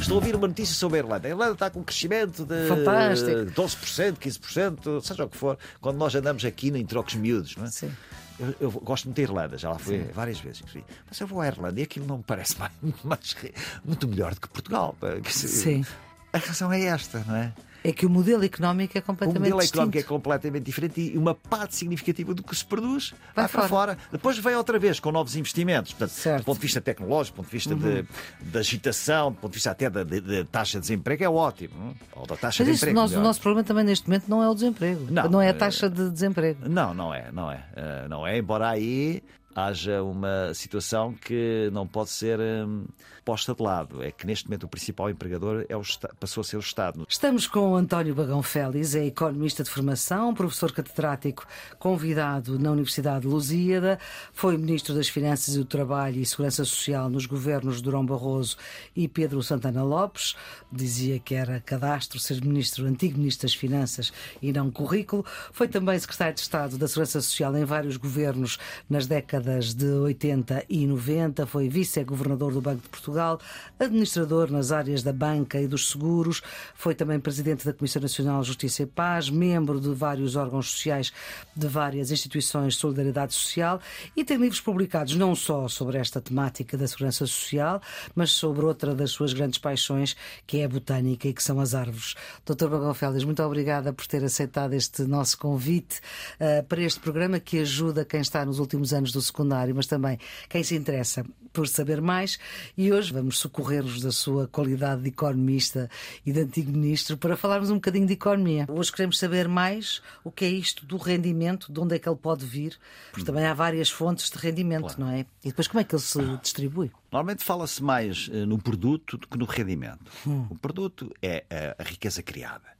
Estou a ouvir uma notícia sobre a Irlanda. A Irlanda está com um crescimento de Fantástico. 12%, 15%, seja o que for, quando nós andamos aqui em trocos miúdos, não é? Sim. Eu, eu gosto muito da Irlanda, já lá fui várias vezes. Mas eu vou à Irlanda e aquilo não me parece mais, mais- muito melhor do que Portugal. Sim. A razão é esta, não é? É que o modelo económico é O completamente modelo distinto. económico é completamente diferente e uma parte significativa do que se produz vai, Vai para fora. Depois vem outra vez com novos investimentos. Portanto, Certo. Uhum. do ponto de vista tecnológico, do ponto de vista de, de agitação, do ponto de vista até da de, de taxa de desemprego, é ótimo. não? Ou da taxa Mas de isso, emprego. nós- o nosso problema também neste momento não é o desemprego. Não, é eh, a taxa de desemprego. Não, não é, não é. Eh, não é, embora aí haja uma situação que não pode ser hum, posta de lado. É que neste momento o principal empregador é o passou a ser o Estado. Estamos com o António Bagão Félix, é economista de formação, professor catedrático convidado na Universidade de Lusíada, foi ministro das Finanças e do Trabalho e Segurança Social nos governos de Durão Barroso e Pedro Santana Lopes. Dizia que era cadastro ser ministro, antigo ministro das Finanças e não currículo. Foi também secretário de Estado da Segurança Social em vários governos nas décadas de 80 e 90. Foi vice-governador do Banco de Portugal, administrador nas áreas da banca e dos seguros. Foi também presidente da Comissão Nacional de Justiça e Paz, membro de vários órgãos sociais de várias instituições de solidariedade social e tem livros publicados não só sobre esta temática da segurança social, mas sobre outra das suas grandes paixões, que é a botânica e que são as árvores. Dr. Bagão Félix, muito obrigada por ter aceitado este nosso convite eh, para este programa que ajuda quem está nos últimos anos do secundário, mas também quem se interessa por saber mais. E hoje vamos socorrer-vos da sua qualidade de economista e de antigo ministro para falarmos um bocadinho de economia. Hoje queremos saber mais o que é isto do rendimento, de onde é que ele pode vir, porque também há várias fontes de rendimento, não é? E depois como é que ele se distribui? Normalmente fala-se mais eh, no produto do que no rendimento. O produto é eh, a riqueza criada.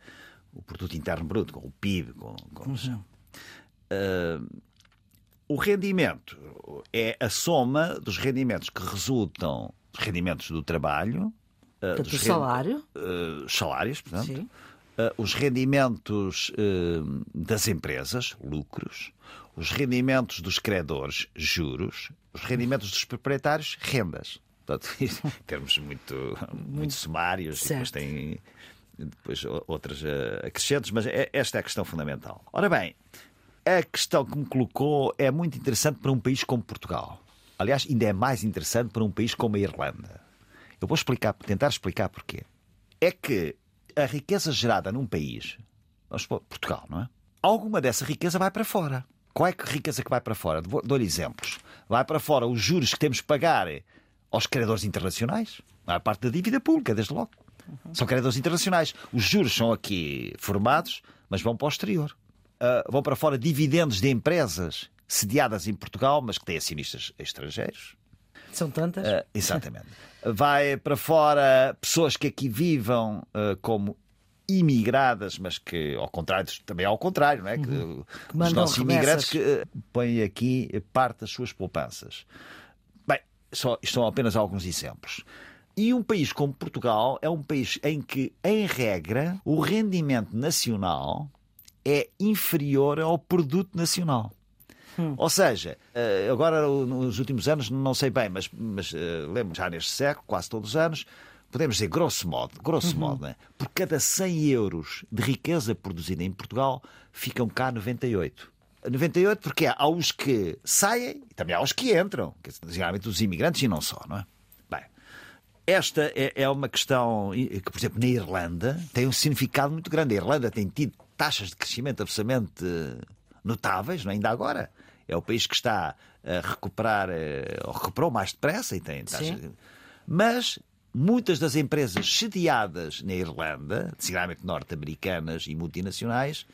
O produto interno bruto, com o PIB, com, com Eh, o rendimento é a soma dos rendimentos que resultam dos rendimentos do trabalho, eh, Portanto, dos salário, os salários, portanto, eh, os rendimentos eh, das empresas, lucros, os rendimentos dos credores, juros, os rendimentos dos proprietários, rendas. Portanto, termos muito, muito sumários, e depois Certo. tem depois outras acrescentos, mas é- esta é a questão fundamental. Ora bem, a questão que me colocou é muito interessante para um país como Portugal. Aliás, ainda é mais interessante para um país como a Irlanda. Eu vou explicar, tentar explicar porquê. É que a riqueza gerada num país, vamos supor, Portugal, não é? Alguma dessa riqueza vai para fora. Qual é a riqueza que vai para fora? Dou-lhe exemplos. Vai para fora os juros que temos que pagar aos credores internacionais, a parte da dívida pública, desde logo. São credores internacionais. Os juros são aqui formados, mas vão para o exterior. Ah, vão para fora dividendos de empresas sediadas em Portugal, mas que têm acionistas estrangeiros. são tantas. Ah, exatamente. Vai para fora pessoas que aqui vivam ah, como imigradas, mas que ao contrário, também ao contrário, não é? Que, os Uhum. mandam nossos imigrantes que ah, põem aqui parte das suas poupanças. Bem, só, isto são apenas alguns exemplos. E um país como Portugal é um país em que, em regra, o rendimento nacional é inferior ao produto nacional. Ou seja, eh, agora nos últimos anos, não sei bem, mas, mas eh, lembro já neste século, quase todos os anos, podemos dizer, grosso modo, grosso modo, né? por cada 100 euros de riqueza produzida em Portugal, ficam cá 98. 98 porque há os que saem e também há os que entram, dizer, geralmente os imigrantes e não só, não é? Bem, esta é, é uma questão que, por exemplo, na Irlanda tem um significado muito grande. A Irlanda tem tido taxas de crescimento absolutamente notáveis, não é? ainda agora. É o país que está a recuperar, eh, ou recuperou mais depressa e tem taxas. Sim. Mas muitas das empresas sediadas na Irlanda, seguramente norte-americanas e multinacionais,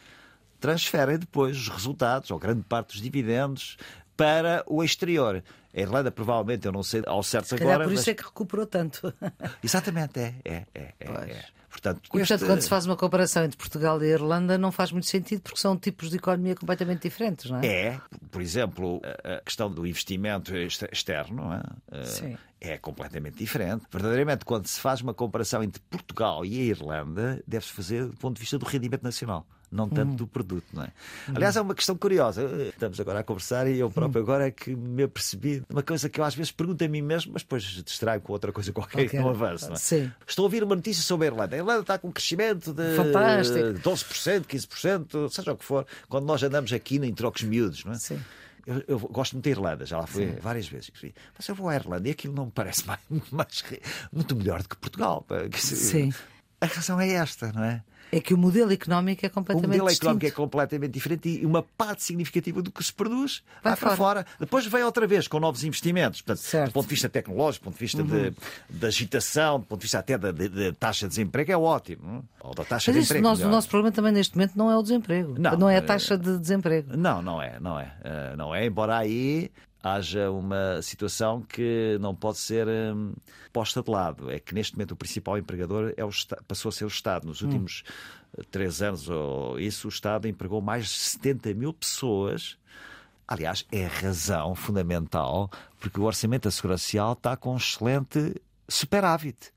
transferem depois os resultados, ou grande parte dos dividendos, para o exterior. A Irlanda, provavelmente, eu não sei ao certo Se agora. por isso mas- é que recuperou tanto. Exatamente, é. é, é, é, é. Portanto, E, portanto, este- quando se faz uma comparação entre Portugal e Irlanda, não faz muito sentido porque são tipos de economia completamente diferentes, não é? É, por exemplo, a questão do investimento exter- externo é? Eh, é completamente diferente. Verdadeiramente, quando se faz uma comparação entre Portugal e a Irlanda, deve-se fazer do ponto de vista do rendimento nacional. Não tanto do produto. Não é? Aliás, é uma questão curiosa. Estamos agora a conversar e eu próprio agora é que me apercebi de uma coisa que eu às vezes pergunto a mim mesmo, mas depois distraio com outra coisa qualquer que não avança. Não é? Sim. Estou a ouvir uma notícia sobre a Irlanda. A Irlanda está com um crescimento de Fantástico. 12%, 15%, seja o que for, quando nós andamos aqui em trocos miúdos, não é? Sim. Eu, eu gosto muito da Irlanda, já lá fui várias vezes. Mas eu vou à Irlanda e aquilo não me parece mais, mais- muito melhor do que Portugal. Sim. A razão é esta, não é? É que o modelo económico é O completamente modelo distinto. económico é completamente diferente e uma parte significativa do que se produz vai, Vai para fora. Depois vem outra vez com novos investimentos. Portanto, Certo. Uhum. do ponto de vista tecnológico, do ponto de vista de, de agitação, do ponto de vista até da, de- de taxa de desemprego, é ótimo. não é? Ou da taxa Mas de o emprego. nosso, o nosso problema também neste momento não é o desemprego. Não, é a eh, taxa de desemprego. Não, não é, não é. Eh, não é, embora aí haja uma situação que não pode ser hum, posta de lado. É que neste momento o principal empregador é o passou a ser o Estado. Nos últimos eh, três anos ou isso, o Estado empregou mais de 70 mil pessoas. Aliás, é a razão fundamental porque o Orçamento da Segurança Social está com um excelente superávit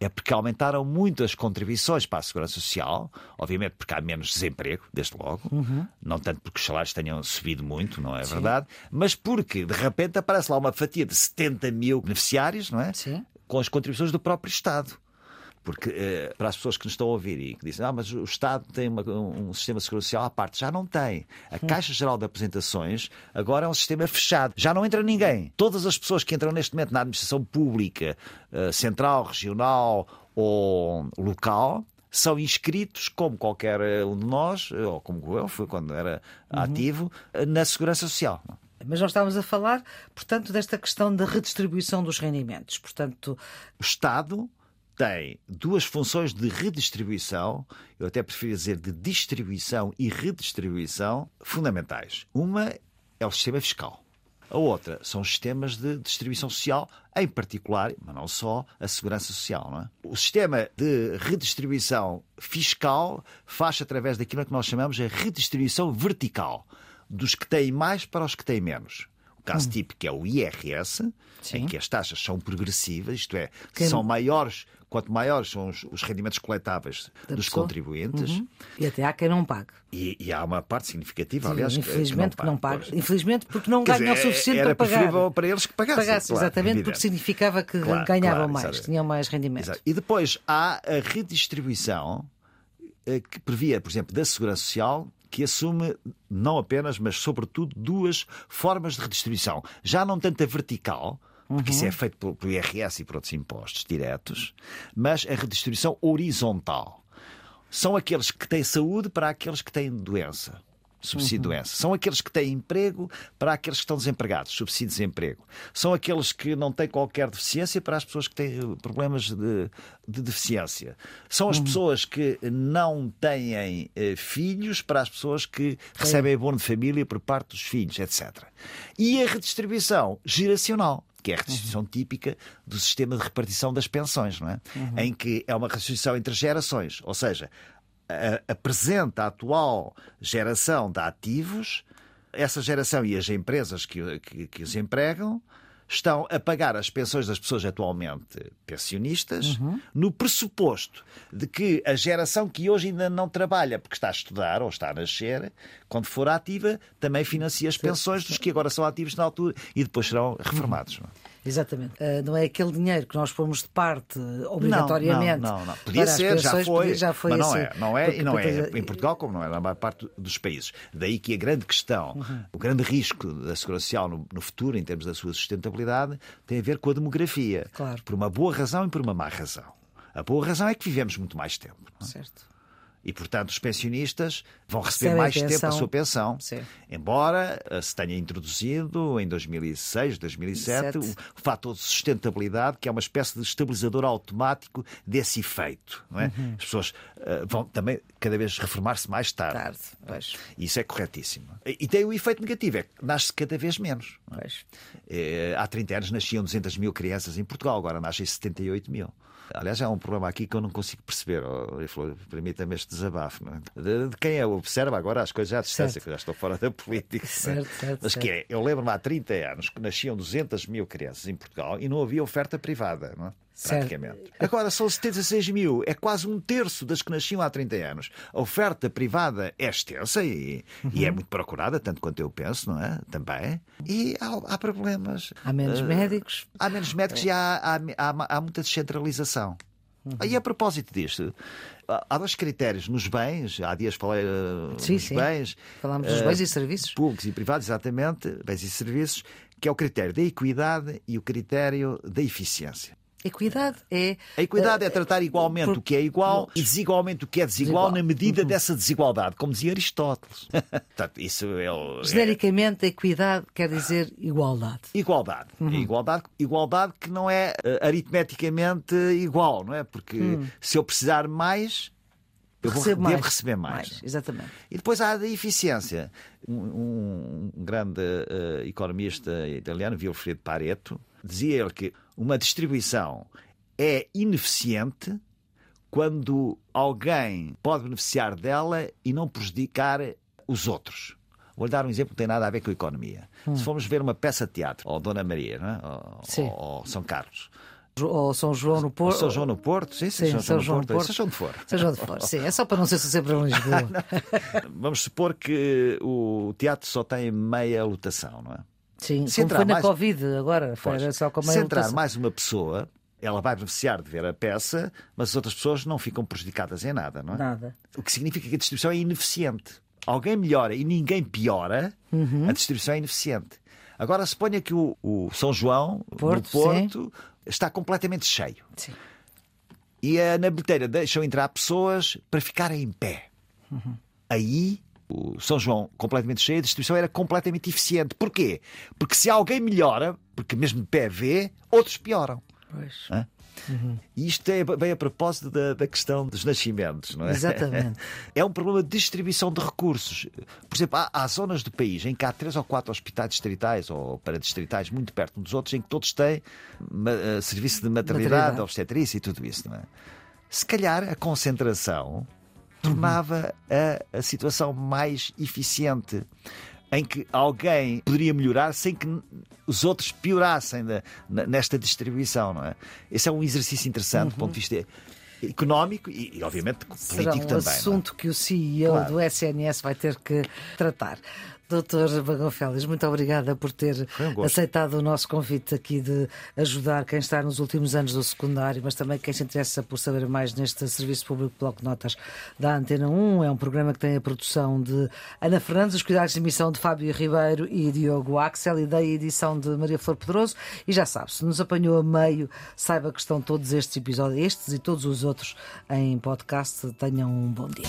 é porque aumentaram muito as contribuições para a Segurança Social, obviamente porque há menos desemprego, desde logo, não tanto porque os salários tenham subido muito, não é verdade, mas porque de repente aparece lá uma fatia de 70 mil beneficiários, não é? Sim. Com as contribuições do próprio Estado. Porque eh, para as pessoas que nos estão a ouvir e que dizem, ah, mas o Estado tem uma- um, um sistema de segurança social à parte, já não tem. A Caixa Geral de Apresentações agora é um sistema fechado, já não entra ninguém. Todas as pessoas que entram neste momento na administração pública, eh, central, regional ou local, são inscritos, como qualquer eh, um de nós, ou como eu fui quando era ativo, eh, na Segurança Social. Mas nós estávamos a falar, portanto, desta questão da redistribuição dos rendimentos. Portanto, O Estado tem duas funções de redistribuição, eu até prefiro dizer de distribuição e redistribuição, fundamentais. Uma é o sistema fiscal. A outra são os sistemas de distribuição social, em particular, mas não só, a segurança social. É? O sistema de redistribuição fiscal faz através daquilo que nós chamamos de redistribuição vertical, dos que têm mais para os que têm menos. O caso típico é o IRS, em que as taxas são progressivas, isto é, Quem- são maiores, quanto maiores são os, os rendimentos coletáveis Da dos pessoa. contribuintes, Uhum. e até há quem não pague. e, e há uma parte significativa, aliás, que- Infelizmente que não paga. Pois. Infelizmente porque não ganham o suficiente era para pagar. preferível para eles que pagassem. Pagasse, claro, exatamente, evidente. porque significava que Claro, ganhavam claro, mais, exatamente. tinham mais rendimento. Exato. E depois há a redistribuição eh, que previa, por exemplo, da Segurança Social, que assume não apenas, mas sobretudo, duas formas de redistribuição. Já não tanto a vertical, porque isso é feito pelo, pelo IRS e por outros impostos diretos, mas a redistribuição horizontal. São aqueles que têm saúde para aqueles que têm doença. Subsídio de doença. São aqueles que têm emprego para aqueles que estão desempregados, subsídio de desemprego. São aqueles que não têm qualquer deficiência para as pessoas que têm eh, problemas de, de deficiência. São as pessoas que não têm eh, filhos para as pessoas que recebem abono de família por parte dos filhos, etc. E a redistribuição geracional que é a redistribuição típica do sistema de repartição das pensões, não é? Em que é uma redistribuição entre gerações, ou seja, a- apresenta a atual geração de ativos, essa geração e as empresas que, que, que os empregam estão a pagar as pensões das pessoas atualmente pensionistas no pressuposto de que a geração que hoje ainda não trabalha porque está a estudar ou está a nascer, quando for ativa, também financia as pensões dos que agora são ativos na altura e depois serão reformados. é? Exatamente. Ah, não é aquele dinheiro que nós pomos de parte obrigatoriamente. Não, não, não. Podia para as ser, já foi, podia- já foi mas não assim. é. Não é, Porque e não é depois- em Portugal como não é na maior parte dos países. Daí que a grande questão, Uhum. o grande risco da segurança social no, no futuro, em termos da sua sustentabilidade, tem a ver com a demografia. Claro. Por uma boa razão e por uma má razão. A boa razão é que vivemos muito mais tempo. não é? Certo. E, portanto, os pensionistas vão receber mais tempo a sua pensão. Sim. Embora eh, se tenha introduzido em 2006, 2007, o, 2007. o fator de sustentabilidade, que é uma espécie de estabilizador automático desse efeito. Não é? Uhum. As pessoas eh, vão também cada vez reformar-se mais tarde. Tarde. Pois. Isso é corretíssimo. E, tem o efeito negativo, é que nasce cada vez menos. é? Eh, há 30 anos nasciam 200 mil crianças em Portugal, agora nascem 78 mil. Aliás, há um problema aqui que eu não consigo perceber. Oh, Permita-me este desabafo, é? de, de quem observa agora as coisas à distância, Certo. que eu já estou fora da política. é? Certo, certo, Mas que certo. é, eu lembro-me há 30 anos que nasciam 200 mil crianças em Portugal e não havia oferta privada, não é? Certo. praticamente. Agora são 76 mil, é quase um terço das que nasciam há 30 anos. A oferta privada é extensa e, e Uhum. é muito procurada, tanto quanto eu penso, não é? Também. E há, há problemas. Há menos Eh, médicos. Há menos médicos e há, há, há, há muita descentralização. Uhum. E a propósito disto, há dois critérios nos bens, há dias falei eh, Sim, nos sim. bens, Falámos dos eh, bens e serviços. públicos e privados, exatamente, bens e serviços, que é o critério da equidade e o critério da eficiência. Equidade é. A equidade é tratar igualmente por- o que é igual e desigualmente o que é desigual, Desigual. na medida dessa desigualdade, como dizia Aristóteles. Portanto, isso é, o- é Genericamente, a equidade quer dizer igualdade. igualdade. Uhum. igualdade. Igualdade que não é eh, aritmeticamente igual, não é? Porque se eu precisar mais, eu vou, Recebo devo mais. receber mais. Exatamente. E depois há a eficiência. Um, um- grande eh, economista italiano, Vilfredo Pareto, dizia ele que uma distribuição é ineficiente quando alguém pode beneficiar dela e não prejudicar os outros. Vou-lhe dar um exemplo que não tem nada a ver com a economia. Se formos ver uma peça de teatro, ou Dona Maria, não é? ou, ou São Carlos, Ou São João no ou Porto. São João no Porto, sim, sim, Sim, São João no Porto, Porto. seja onde for. Seja onde for. Sim, é só para não ser sempre em Lisboa. Vamos supor que o teatro só tem meia lotação, não é? Sim, Se como entrar foi na mais- Covid agora. Pois. Era só com a Se entrar mais uma pessoa, ela vai beneficiar de ver a peça, mas as outras pessoas não ficam prejudicadas em nada, não é? Nada. O que significa que a distribuição é ineficiente. Alguém melhora e ninguém piora, Uhum. a distribuição é ineficiente. Agora suponha que o, o São João, Porto, no Porto, está completamente cheio. Sim. E a, na bilheteira deixam entrar pessoas para ficarem em pé. Aí, o São João completamente cheio, a distribuição era completamente eficiente. Porquê? Porque se alguém melhora, porque mesmo de pé vê, outros pioram. Pois. Hã? E isto é bem a propósito da, da questão dos nascimentos, não é? Exatamente. É um problema de distribuição de recursos. Por exemplo, há, há zonas do país em que há três ou quatro hospitais distritais ou paradistritais muito perto uns dos outros, em que todos têm eh, serviço de maternidade, Maternidade. obstetrícia e tudo isso, não é? Se calhar a concentração tornava a, a situação mais eficiente. Em que alguém poderia melhorar sem que os outros piorassem nesta distribuição, não é? Esse é um exercício interessante do ponto de vista económico e, obviamente, Será político um também. não é? assunto que o CEO Claro. do SNS vai ter que tratar. Doutor Bagão Félix, muito obrigada por ter um aceitado o nosso convite aqui de ajudar quem está nos últimos anos do secundário, mas também quem se interessa por saber mais neste Serviço Público Bloco de Notas da Antena 1. É um programa que tem a produção de Ana Fernandes, os cuidados de emissão de Fábio Ribeiro e Diogo Axel e da edição de Maria Flor Pedroso. E já sabe, se nos apanhou a meio, saiba que estão todos estes episódios, estes e todos os outros em podcast. Tenham um bom dia.